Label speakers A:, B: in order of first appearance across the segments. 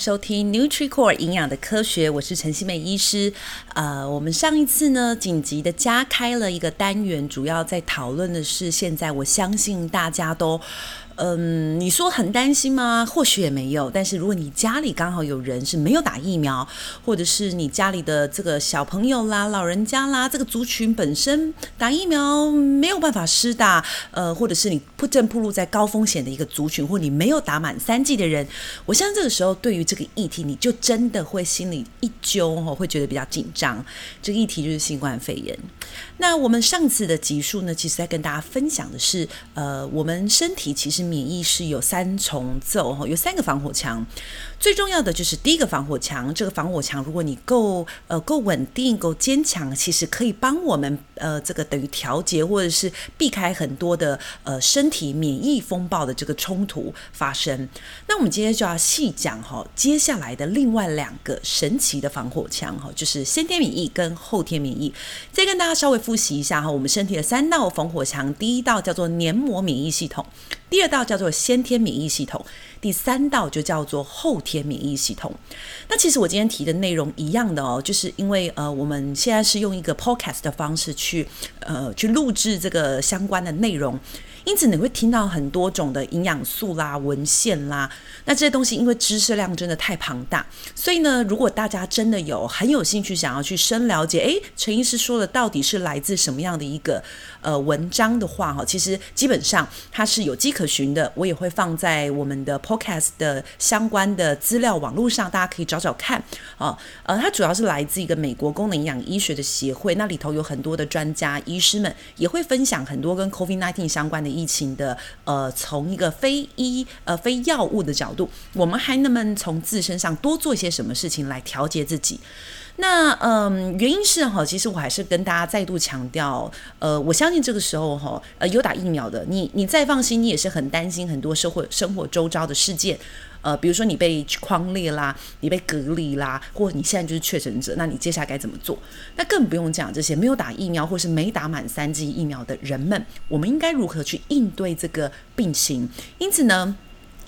A: 收听 NutriCore 营养的科学，我是陈希美医师。呃，我们上一次呢，紧急的加开了一个单元，主要在讨论的是现在，我相信大家都。嗯，你说很担心吗？或许也没有。但是如果你家里刚好有人是没有打疫苗，或者是你家里的这个小朋友啦、老人家啦，这个族群本身打疫苗没有办法施打，呃，或者是你不正暴露在高风险的一个族群，或你没有打满三剂的人，我相信这个时候对于这个议题，你就真的会心里一揪哦，会觉得比较紧张。这个议题就是新冠肺炎。那我们上次的集数呢，其实在跟大家分享的是，呃，我们身体其实免疫是有三重奏哈，有三个防火墙。最重要的就是第一个防火墙，这个防火墙如果你够呃够稳定、够坚强，其实可以帮我们呃这个等于调节或者是避开很多的呃身体免疫风暴的这个冲突发生。那我们今天就要细讲哈，接下来的另外两个神奇的防火墙哈，就是先天免疫跟后天免疫。再跟大家稍微复习一下哈，我们身体的三道防火墙，第一道叫做黏膜免疫系统，第二道叫做先天免疫系统。第三道就叫做后天免疫系统。那其实我今天提的内容一样的哦，就是因为呃，我们现在是用一个 podcast 的方式去呃去录制这个相关的内容。因此你会听到很多种的营养素啦、文献啦，那这些东西因为知识量真的太庞大，所以呢，如果大家真的有很有兴趣想要去深了解，诶，陈医师说的到底是来自什么样的一个呃文章的话，哈，其实基本上它是有迹可循的，我也会放在我们的 Podcast 的相关的资料网络上，大家可以找找看啊。呃，它主要是来自一个美国功能营养医学的协会，那里头有很多的专家医师们也会分享很多跟 COVID-19 相关的。疫情的呃，从一个非医呃非药物的角度，我们还能不能从自身上多做一些什么事情来调节自己？那嗯、原因是哈，其实我还是跟大家再度强调，呃，我相这个时候哈，呃，有打疫苗的，你你再放心，你也是很担心很多社会生活周遭的事件。呃，比如说你被框列啦，你被隔离啦，或你现在就是确诊者，那你接下来该怎么做？那更不用讲这些没有打疫苗或是没打满三剂疫苗的人们，我们应该如何去应对这个病情？因此呢，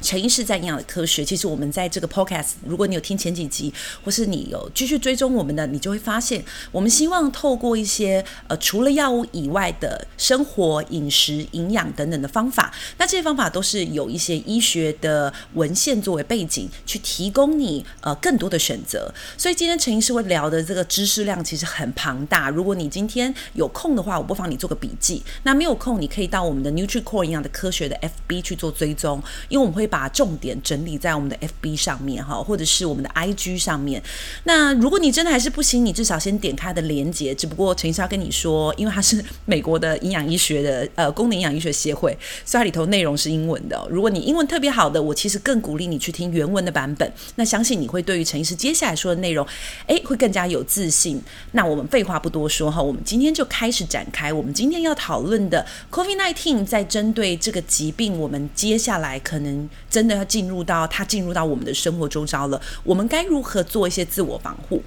A: 陈医师在营养的科学，其实我们在这个 podcast，如果你有听前几集，或是你有继续追踪我们的，你就会发现，我们希望透过一些呃除了药物以外的生活、饮食、营养等等的方法，那这些方法都是有一些医学的文献作为背景，去提供你呃更多的选择。所以今天陈医师会聊的这个知识量其实很庞大，如果你今天有空的话，我不妨你做个笔记；那没有空，你可以到我们的 NutriCore 营养的科学的 FB 去做追踪，因为我们会。把重点整理在我们的 FB 上面哈，或者是我们的 IG 上面。那如果你真的还是不行，你至少先点开的连接。只不过陈医生要跟你说，因为它是美国的营养医学的呃功能营养医学协会，所以它里头内容是英文的。如果你英文特别好的，我其实更鼓励你去听原文的版本。那相信你会对于陈医师接下来说的内容，诶，会更加有自信。那我们废话不多说哈，我们今天就开始展开。我们今天要讨论的 COVID-19，在针对这个疾病，我们接下来可能。真的要进入到它进入到我们的生活中招了，我们该如何做一些自我防护？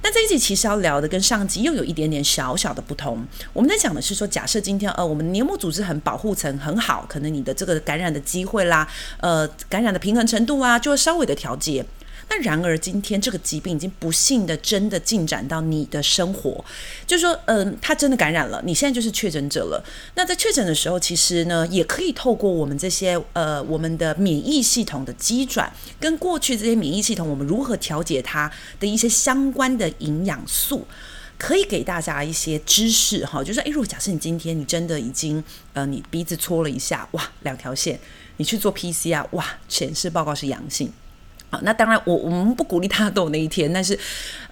A: 那这一集其实要聊的跟上集又有一点点小小的不同。我们在讲的是说，假设今天呃我们的黏膜组织很保护层很好，可能你的这个感染的机会啦，呃感染的平衡程度啊，就会稍微的调节。那然而，今天这个疾病已经不幸的真的进展到你的生活，就是说，嗯，他真的感染了，你现在就是确诊者了。那在确诊的时候，其实呢，也可以透过我们这些呃，我们的免疫系统的机转，跟过去这些免疫系统，我们如何调节它的一些相关的营养素，可以给大家一些知识哈。就是说，诶，如果假设你今天你真的已经呃，你鼻子搓了一下，哇，两条线，你去做 PCR，哇，显示报告是阳性。好，那当然我，我们不鼓励他都有那一天，但是，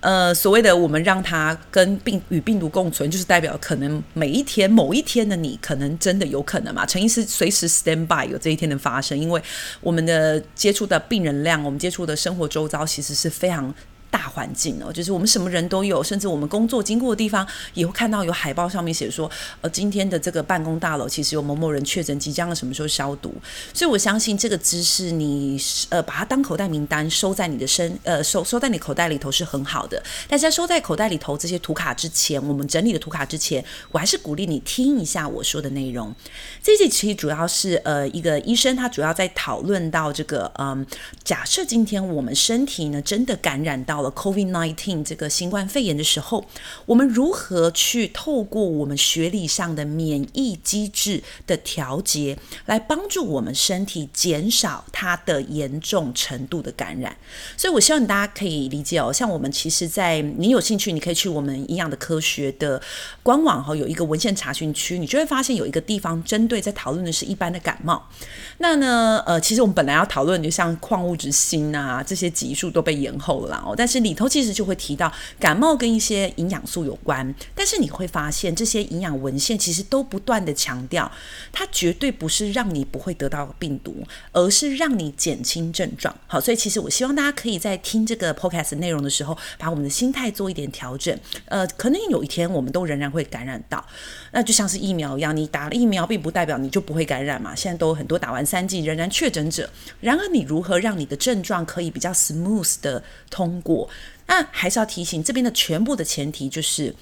A: 呃，所谓的我们让他跟病与病毒共存，就是代表可能每一天某一天的你，可能真的有可能嘛？陈医师随时 stand by 有这一天的发生，因为我们的接触的病人量，我们接触的生活周遭，其实是非常。大环境哦，就是我们什么人都有，甚至我们工作经过的地方也会看到有海报上面写说，呃，今天的这个办公大楼其实有某某人确诊，即将什么时候消毒。所以我相信这个知识，你呃把它当口袋名单收在你的身呃收收在你口袋里头是很好的。但是在收在口袋里头这些图卡之前，我们整理的图卡之前，我还是鼓励你听一下我说的内容。这一集其实主要是呃一个医生，他主要在讨论到这个嗯、假设今天我们身体呢真的感染到。COVID-19 这个新冠肺炎的时候，我们如何去透过我们学理上的免疫机制的调节，来帮助我们身体减少它的严重程度的感染？所以，我希望大家可以理解哦。像我们其实，在你有兴趣，你可以去我们营养的科学的官网哈，有一个文献查询区，你就会发现有一个地方针对在讨论的是一般的感冒。那呢，呃，其实我们本来要讨论，就像矿物质锌啊这些级数都被延后了哦，但但是里头其实就会提到感冒跟一些营养素有关，但是你会发现这些营养文献其实都不断的强调，它绝对不是让你不会得到病毒，而是让你减轻症状。好，所以其实我希望大家可以在听这个 podcast 内容的时候，把我们的心态做一点调整。呃，可能有一天我们都仍然会感染到，那就像是疫苗一样，你打了疫苗并不代表你就不会感染嘛。现在都很多打完三剂仍然确诊者，然而你如何让你的症状可以比较 smooth 的通过？那还是要提醒，这边的全部的前提就是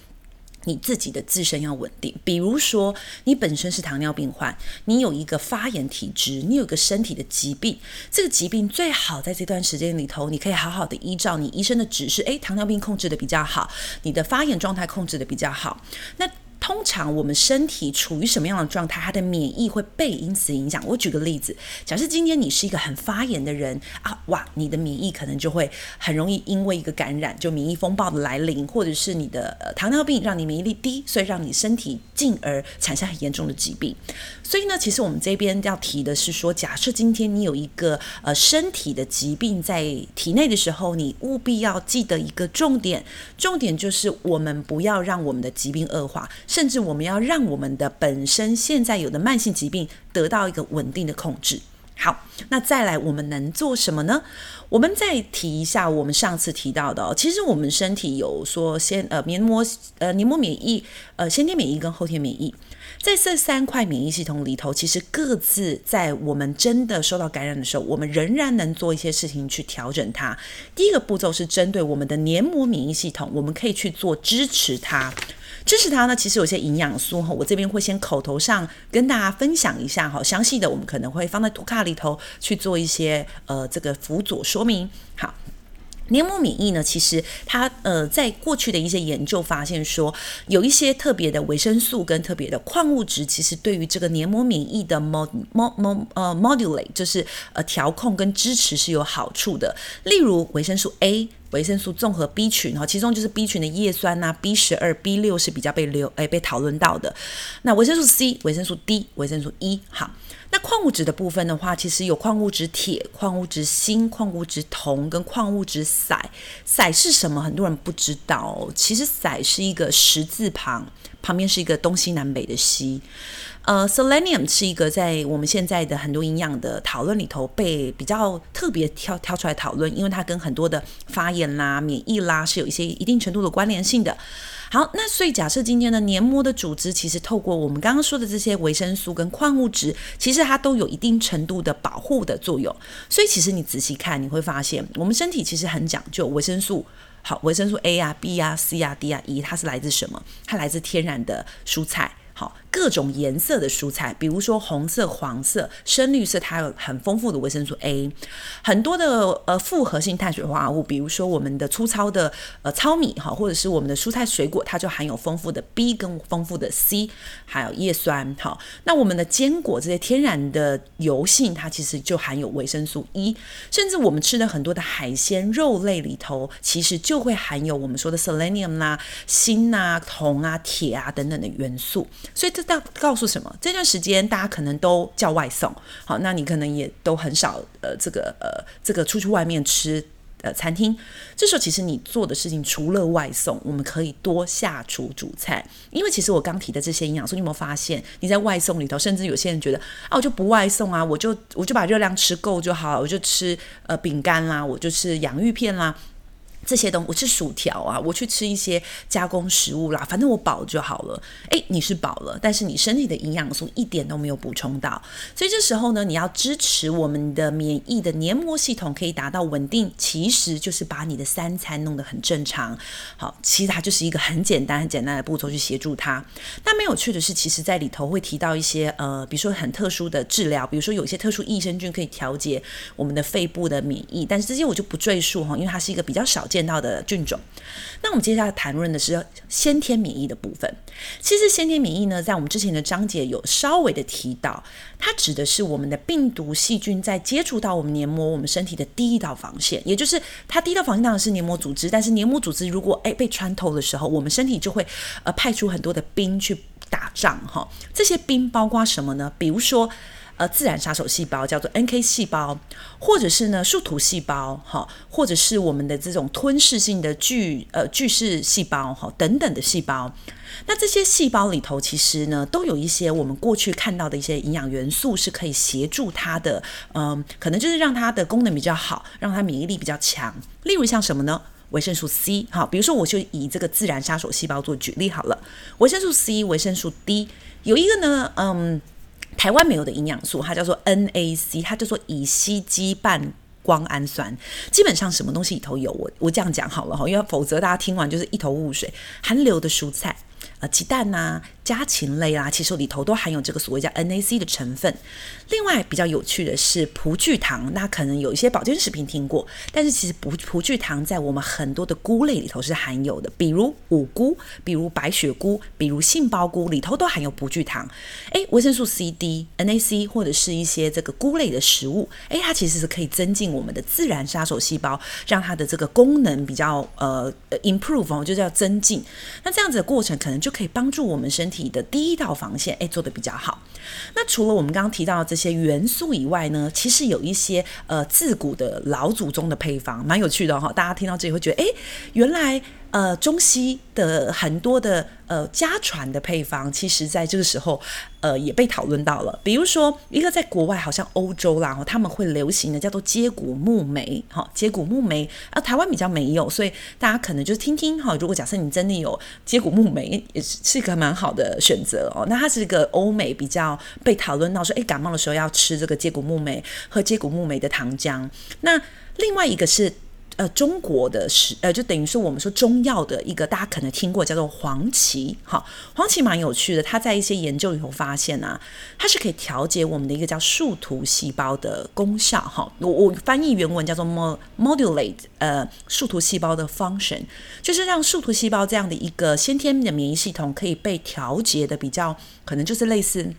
A: 你自己的自身要稳定。比如说，你本身是糖尿病患，你有一个发炎体质，你有个身体的疾病，这个疾病最好在这段时间里头，你可以好好的依照你医生的指示，诶，糖尿病控制的比较好，你的发炎状态控制的比较好，那。通常我们身体处于什么样的状态，它的免疫会被因此影响。我举个例子，假设今天你是一个很发炎的人啊，哇，你的免疫可能就会很容易因为一个感染，就免疫风暴的来临，或者是你的呃糖尿病让你免疫力低，所以让你身体进而产生很严重的疾病。所以呢，其实我们这边要提的是说，假设今天你有一个呃身体的疾病在体内的时候，你务必要记得一个重点，重点就是我们不要让我们的疾病恶化。甚至我们要让我们的本身现在有的慢性疾病得到一个稳定的控制。好，那再来我们能做什么呢？我们再提一下我们上次提到的，其实我们身体有说先呃黏膜呃黏膜免疫呃先天免疫跟后天免疫，在这三块免疫系统里头，其实各自在我们真的受到感染的时候，我们仍然能做一些事情去调整它。第一个步骤是针对我们的黏膜免疫系统，我们可以去做支持它。支持它呢，其实有些营养素哈，我这边会先口头上跟大家分享一下哈，详细的我们可能会放在图卡里头去做一些呃这个辅佐说明。好，黏膜免疫呢，其实它呃在过去的一些研究发现说，有一些特别的维生素跟特别的矿物质，其实对于这个黏膜免疫的 mod mod 呃 modulate 就是呃调控跟支持是有好处的，例如维生素 A。维生素综合 B 群哈，其中就是 B 群的叶酸呐、B 十二、B 六是比较被留诶被讨论到的。那维生素 C、维生素 D、维生素 E，好，那矿物质的部分的话，其实有矿物质铁、矿物质锌、矿物质铜跟矿物质硒。硒是什么？很多人不知道，其实硒是一个十字旁，旁边是一个东西南北的西。呃，selenium 是一个在我们现在的很多营养的讨论里头被比较特别挑挑出来讨论，因为它跟很多的发炎啦、免疫啦是有一些一定程度的关联性的。好，那所以假设今天的黏膜的组织其实透过我们刚刚说的这些维生素跟矿物质，其实它都有一定程度的保护的作用。所以其实你仔细看，你会发现我们身体其实很讲究维生素。好，维生素 A 啊、B 啊、C 啊、D 啊、E，它是来自什么？它来自天然的蔬菜。好，各种颜色的蔬菜，比如说红色、黄色、深绿色，它有很丰富的维生素 A。很多的呃复合性碳水化合物，比如说我们的粗糙的呃糙米哈，或者是我们的蔬菜水果，它就含有丰富的 B 跟丰富的 C，还有叶酸。哈，那我们的坚果这些天然的油性，它其实就含有维生素 E。甚至我们吃的很多的海鲜、肉类里头，其实就会含有我们说的 selenium 啦、锌啊、铜啊、铁啊等等的元素。所以这到告诉什么？这段时间大家可能都叫外送，好，那你可能也都很少呃，这个呃，这个出去外面吃呃餐厅。这时候其实你做的事情除了外送，我们可以多下厨煮菜。因为其实我刚提的这些营养素，你有没有发现你在外送里头，甚至有些人觉得啊，我就不外送啊，我就我就把热量吃够就好，我就吃呃饼干啦，我就吃洋芋片啦。这些东西，我吃薯条啊，我去吃一些加工食物啦，反正我饱就好了。诶，你是饱了，但是你身体的营养素一点都没有补充到，所以这时候呢，你要支持我们的免疫的黏膜系统可以达到稳定，其实就是把你的三餐弄得很正常。好，其实它就是一个很简单、很简单的步骤去协助它。那没有趣的是，其实在里头会提到一些呃，比如说很特殊的治疗，比如说有些特殊益生菌可以调节我们的肺部的免疫，但是这些我就不赘述哈，因为它是一个比较少见到的菌种。那我们接下来谈论的是先天免疫的部分。其实先天免疫呢，在我们之前的章节有稍微的提到，它指的是我们的病毒细菌在接触到我们黏膜、我们身体的第一道防线，也就是它第一道防线当然是黏膜组织，但是黏膜组织如果诶被穿透的时候，我们身体就会呃派出很多的兵去打仗哈。这些兵包括什么呢？比如说。呃，自然杀手细胞叫做 NK 细胞，或者是呢树突细胞，哈，或者是我们的这种吞噬性的巨呃巨噬细胞，哈，等等的细胞。那这些细胞里头，其实呢，都有一些我们过去看到的一些营养元素，是可以协助它的，嗯、可能就是让它的功能比较好，让它免疫力比较强。例如像什么呢？维生素 C，好，比如说我就以这个自然杀手细胞做举例好了。维生素 C、维生素 D，有一个呢，嗯。台湾没有的营养素，它叫做 NAC，它叫做乙烯基半胱氨酸。基本上什么东西里头有，我我这样讲好了哈，因为否则大家听完就是一头雾水。含硫的蔬菜。呃，鸡蛋呐、家禽类啊，其实里头都含有这个所谓叫 NAC 的成分。另外比较有趣的是葡聚糖，那可能有一些保健食品听过，但是其实葡葡聚糖在我们很多的菇类里头是含有的，比如五菇、比如白雪菇、比如杏鲍菇里头都含有葡聚糖。诶，维生素 C、D、NAC 或者是一些这个菇类的食物，诶，它其实是可以增进我们的自然杀手细胞，让它的这个功能比较呃 improve 哦，就叫增进。那这样子的过程可能。就可以帮助我们身体的第一道防线，诶，做的比较好。那除了我们刚刚提到的这些元素以外呢，其实有一些呃自古的老祖宗的配方，蛮有趣的哈、大家听到这里会觉得，诶，原来。呃，中西的很多的呃家传的配方，其实在这个时候呃也被讨论到了。比如说，一个在国外好像欧洲啦，他们会流行的叫做接骨木莓，哈，接骨木莓啊，台湾比较没有，所以大家可能就听听哈。如果假设你真的有接骨木莓，也是是一个蛮好的选择哦。那它是一个欧美比较被讨论到说，诶，感冒的时候要吃这个接骨木莓，喝接骨木莓的糖浆。那另外一个是。呃，中国的是呃，就等于说我们说中药的一个，大家可能听过叫做黄芪，哈，黄芪蛮有趣的，它在一些研究里头发现啊，它是可以调节我们的一个叫树突细胞的功效，哈，我我翻译原文叫做 modulate，呃，树突细胞的 function，就是让树突细胞这样的一个先天的免疫系统可以被调节的比较，可能就是类似。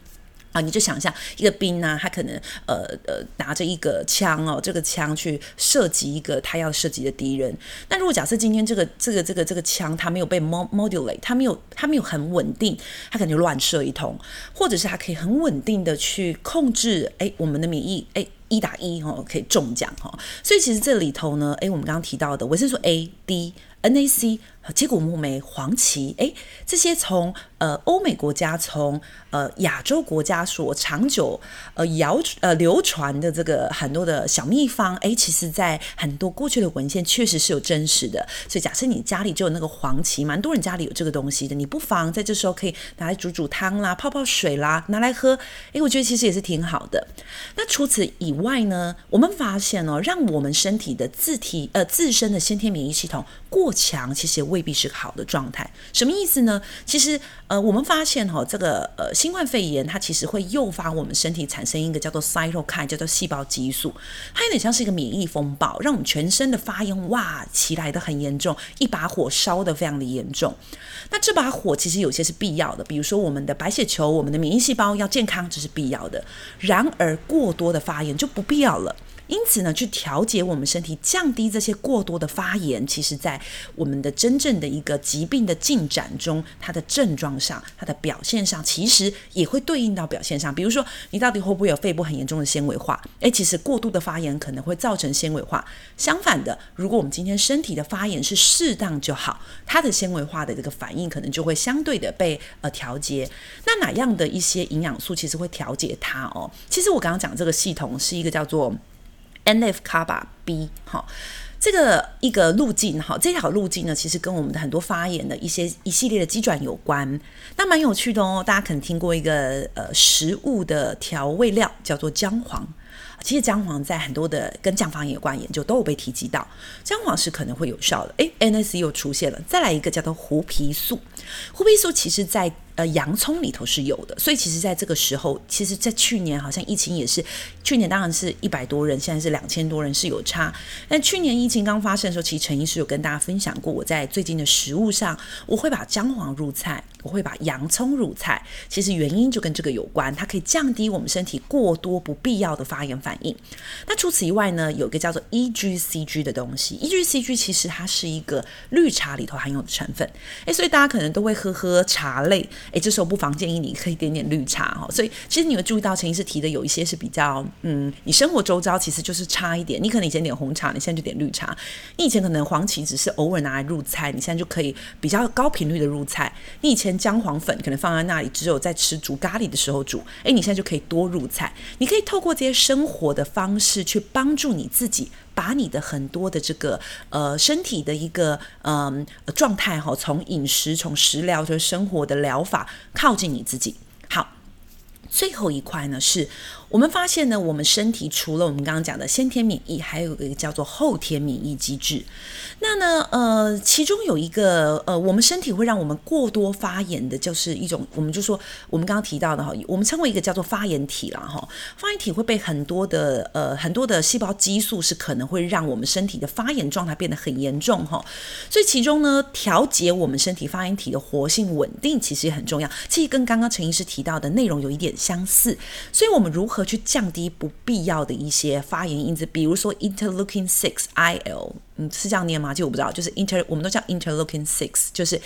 A: 啊，你就想象一个兵呢、他可能呃呃拿着一个枪哦，这个枪去射击一个他要射击的敌人。那如果假设今天这个这个这个这个枪它没有被 modulate，它没有它没有很稳定，它可能就乱射一通，或者是它可以很稳定的去控制，哎，我们的免疫，哎，一打一哦，可以中奖哈。所以其实这里头呢，哎，我们刚刚提到的维生素 A、D、NAC。接骨木莓、黄芪，诶，这些从呃欧美国家、从呃亚洲国家所长久呃谣呃流传的这个很多的小秘方，诶，其实在很多过去的文献确实是有真实的。所以假设你家里就有那个黄芪，蛮多人家里有这个东西的，你不妨在这时候可以拿来煮煮汤啦、泡泡水啦，拿来喝，诶，我觉得其实也是挺好的。那除此以外呢，我们发现哦，让我们身体的自体呃自身的先天免疫系统过强，其实也未必是好的状态。什么意思呢？其实，呃，我们发现哈、这个呃新冠肺炎它其实会诱发我们身体产生一个叫做 cytokine，叫做细胞激素，它有点像是一个免疫风暴，让我们全身的发炎哇起来的很严重，一把火烧得非常的严重。那这把火其实有些是必要的，比如说我们的白血球、我们的免疫细胞要健康，这是必要的。然而过多的发炎就不必要了。因此呢，去调节我们身体，降低这些过多的发炎，其实在我们的真正的一个疾病的进展中，它的症状上，它的表现上，其实也会对应到表现上。比如说，你到底会不会有肺部很严重的纤维化？诶，其实过度的发炎可能会造成纤维化。相反的，如果我们今天身体的发炎是适当就好，它的纤维化的这个反应可能就会相对的被呃调节。那哪样的一些营养素其实会调节它哦？其实我刚刚讲这个系统是一个叫做 NF-κB 哈，这个一个路径哈，这条路径呢，其实跟我们的很多发言的一些一系列的机转有关。那蛮有趣的哦，大家可能听过一个呃食物的调味料叫做姜黄。其实姜黄在很多的跟酱发炎有关研究都有被提及到，姜黄是可能会有效的。诶，NS 又出现了，再来一个叫做胡皮素。胡皮素其实在呃洋葱里头是有的，所以其实在这个时候，其实在去年好像疫情也是，去年当然是一百多人，现在是两千多人是有差。但去年疫情刚发生的时候，其实陈医师有跟大家分享过，我在最近的食物上，我会把姜黄入菜。我会把洋葱入菜，其实原因就跟这个有关，它可以降低我们身体过多不必要的发炎反应。那除此以外呢，有一个叫做 EGCG 的东西，EGCG 其实它是一个绿茶里头含有的成分。诶，所以大家可能都会喝喝茶类，诶，这时候不妨建议你可以点点绿茶哈。所以其实你会注意到陈医师提的有一些是比较，嗯，你生活周遭其实就是差一点。你可能以前点红茶，你现在就点绿茶。你以前可能黄芪只是偶尔拿来入菜，你现在就可以比较高频率的入菜。你以前姜黄粉可能放在那里，只有在吃煮咖喱的时候煮。诶，你现在就可以多入菜。你可以透过这些生活的方式去帮助你自己，把你的很多的这个呃身体的一个嗯、呃、状态哈，从饮食、从食疗、从生活的疗法靠近你自己。好，最后一块呢是。我们发现呢，我们身体除了我们刚刚讲的先天免疫，还有一个叫做后天免疫机制。那呢，呃，其中有一个呃，我们身体会让我们过多发炎的，就是一种，我们就说我们刚刚提到的哈，我们称为一个叫做发炎体了哈。发炎体会被很多的呃很多的细胞激素是可能会让我们身体的发炎状态变得很严重哈。所以其中呢，调节我们身体发炎体的活性稳定其实也很重要。其实跟刚刚陈医师提到的内容有一点相似。所以我们如何去降低不必要的一些发炎因子，比如说 interleukin six IL，嗯，是这样念吗？就我不知道，就是 inter，我们都叫 interleukin six，就是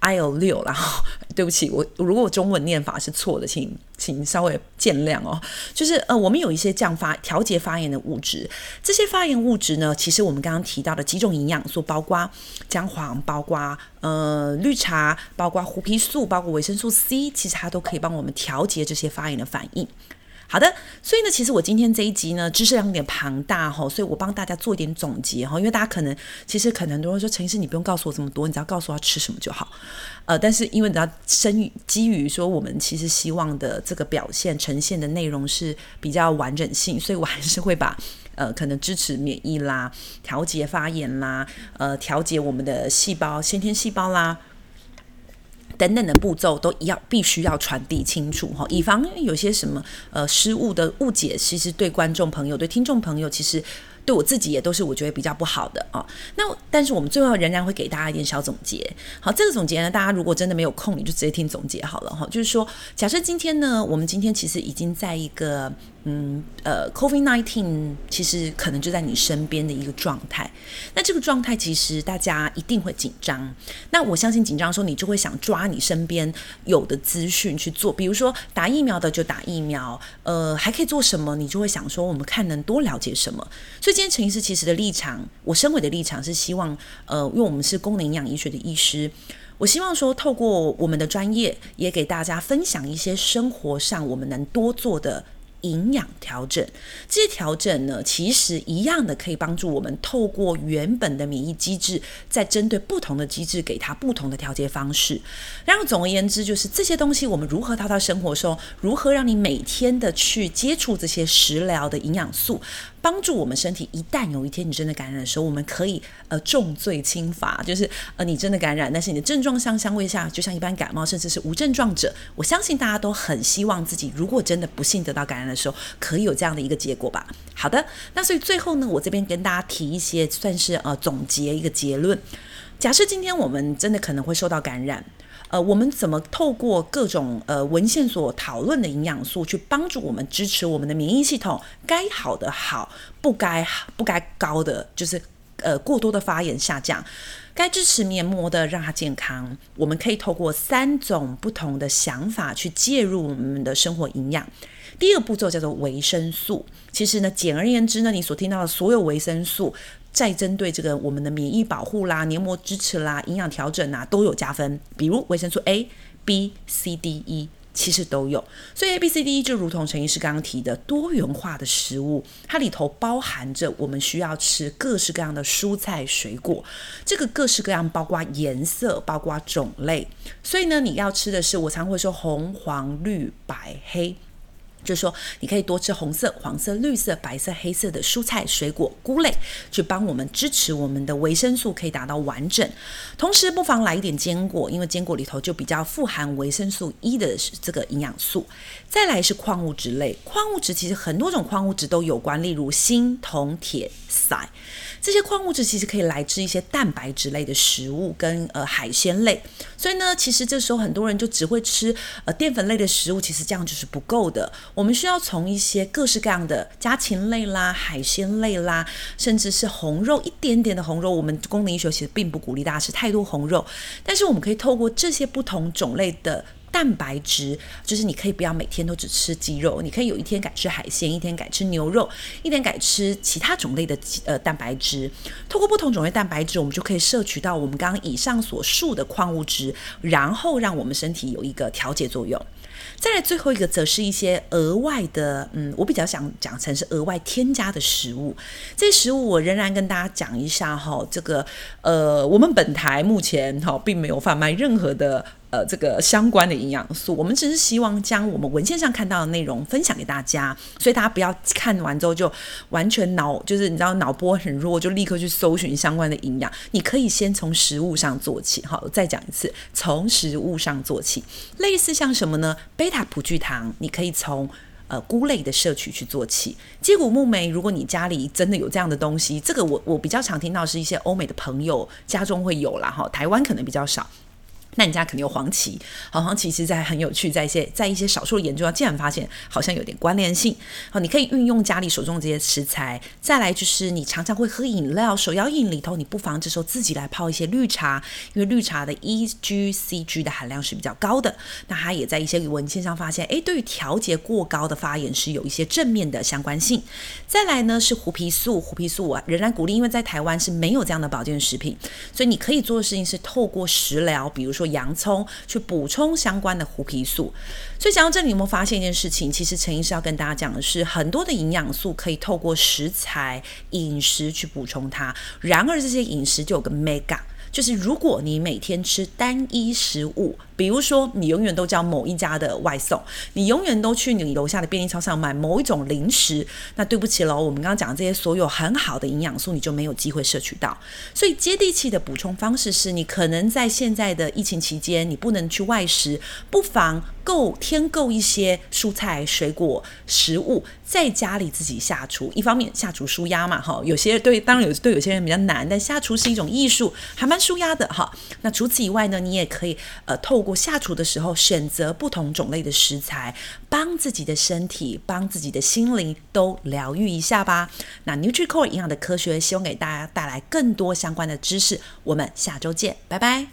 A: IL 六。然后，对不起，我如果我中文念法是错的，请请稍微见谅哦。就是呃，我们有一些降发、调节发炎的物质，这些发炎物质呢，其实我们刚刚提到的几种营养素，包括姜黄，包括呃绿茶，包括胡皮素，包括维生素 C，其实它都可以帮我们调节这些发炎的反应。好的，所以呢，其实我今天这一集呢，知识量有点庞大哈，所以我帮大家做一点总结哈，因为大家可能其实可能很多人说，陈医师你不用告诉我这么多，你只要告诉我要吃什么就好。呃，但是因为你要生于基于说我们其实希望的这个表现呈现的内容是比较完整性，所以我还是会把 呃可能支持免疫啦、调节发炎啦、呃调节我们的细胞先天细胞啦。等等的步骤都一样，必须要传递清楚哈，以防有些什么呃失误的误解，其实对观众朋友、对听众朋友，其实。对我自己也都是我觉得比较不好的啊。那但是我们最后仍然会给大家一点小总结。好，这个总结呢，大家如果真的没有空，你就直接听总结好了哈。就是说，假设今天呢，我们今天其实已经在一个嗯呃，COVID-19 其实可能就在你身边的一个状态。那这个状态其实大家一定会紧张。那我相信紧张的时候，你就会想抓你身边有的资讯去做，比如说打疫苗的就打疫苗，呃，还可以做什么？你就会想说，我们看能多了解什么。所以今天陈医师其实的立场，我身为的立场是希望，呃，因为我们是功能营养医学的医师，我希望说透过我们的专业，也给大家分享一些生活上我们能多做的。营养调整，这些调整呢，其实一样的可以帮助我们透过原本的免疫机制，在针对不同的机制，给它不同的调节方式。然后总而言之，就是这些东西我们如何套到生活中，如何让你每天的去接触这些食疗的营养素。帮助我们身体，一旦有一天你真的感染的时候，我们可以呃重罪轻罚，就是呃你真的感染，但是你的症状像相位下，就像一般感冒，甚至是无症状者，我相信大家都很希望自己如果真的不幸得到感染的时候，可以有这样的一个结果吧。好的，那所以最后呢，我这边跟大家提一些算是呃总结一个结论。假设今天我们真的可能会受到感染。呃，我们怎么透过各种呃文献所讨论的营养素，去帮助我们支持我们的免疫系统？该好的好，不该不该高的就是呃过多的发炎下降。该支持黏膜的让它健康。我们可以透过三种不同的想法去介入我们的生活营养。第一个步骤叫做维生素。其实呢，简而言之呢，你所听到的所有维生素。再针对这个我们的免疫保护啦、黏膜支持啦、营养调整啦，都有加分。比如维生素 A、B、C、D、E 其实都有。所以 A、B、C、D、E 就如同陈医师刚刚提的多元化的食物，它里头包含着我们需要吃各式各样的蔬菜水果，这个各式各样包括颜色，包括种类。所以呢，你要吃的是我常会说红黄绿白黑。就是说，你可以多吃红色、黄色、绿色、白色、黑色的蔬菜、水果、菇类，去帮我们支持我们的维生素可以达到完整。同时，不妨来一点坚果，因为坚果里头就比较富含维生素 E 的这个营养素。再来是矿物质类，矿物质其实很多种矿物质都有关，例如锌、铜、铁、硒。这些矿物质其实可以来自一些蛋白质类的食物跟呃海鲜类，所以呢，其实这时候很多人就只会吃呃淀粉类的食物，其实这样就是不够的。我们需要从一些各式各样的家禽类啦、海鲜类啦，甚至是红肉一点点的红肉。我们功能医学其实并不鼓励大家吃太多红肉，但是我们可以透过这些不同种类的。蛋白质就是你可以不要每天都只吃鸡肉，你可以有一天改吃海鲜，一天改吃牛肉，一天改吃其他种类的呃蛋白质。透过不同种类蛋白质，我们就可以摄取到我们刚刚以上所述的矿物质，然后让我们身体有一个调节作用。再来最后一个，则是一些额外的，嗯，我比较想讲成是额外添加的食物。这些食物我仍然跟大家讲一下哈，这个呃，我们本台目前哈并没有贩卖任何的。呃，这个相关的营养素，我们只是希望将我们文献上看到的内容分享给大家，所以大家不要看完之后就完全脑就是你知道脑波很弱，就立刻去搜寻相关的营养。你可以先从食物上做起，好，再讲一次，从食物上做起。类似像什么呢？贝塔葡聚糖，你可以从呃菇类的摄取去做起。接骨木莓，如果你家里真的有这样的东西，这个我我比较常听到是一些欧美的朋友家中会有啦，哈，台湾可能比较少。那你家肯定有黄芪，好，黄芪其实在很有趣，在一些在一些少数的研究上，竟然发现好像有点关联性。好，你可以运用家里手中的这些食材。再来就是你常常会喝饮料，手摇饮里头，你不妨这时候自己来泡一些绿茶，因为绿茶的 EGCG 的含量是比较高的。那它也在一些文献上发现，诶，对于调节过高的发炎是有一些正面的相关性。再来呢是胡皮素，胡皮素我仍然鼓励，因为在台湾是没有这样的保健食品，所以你可以做的事情是透过食疗，比如说。说洋葱去补充相关的胡皮素，所以讲到这里，有没有发现一件事情？其实陈医师要跟大家讲的是，很多的营养素可以透过食材饮食去补充它。然而，这些饮食就有个 mega，就是如果你每天吃单一食物。比如说，你永远都叫某一家的外送，你永远都去你楼下的便利超市买某一种零食，那对不起喽，我们刚刚讲的这些所有很好的营养素，你就没有机会摄取到。所以接地气的补充方式是，你可能在现在的疫情期间，你不能去外食，不妨购添购一些蔬菜、水果、食物，在家里自己下厨。一方面下厨舒压嘛，哈，有些对，当然有对有些人比较难，但下厨是一种艺术，还蛮舒压的哈。那除此以外呢，你也可以呃透过下厨的时候，选择不同种类的食材，帮自己的身体、帮自己的心灵都疗愈一下吧。那 NutriCore 营养的科学，希望给大家带来更多相关的知识。我们下周见，拜拜。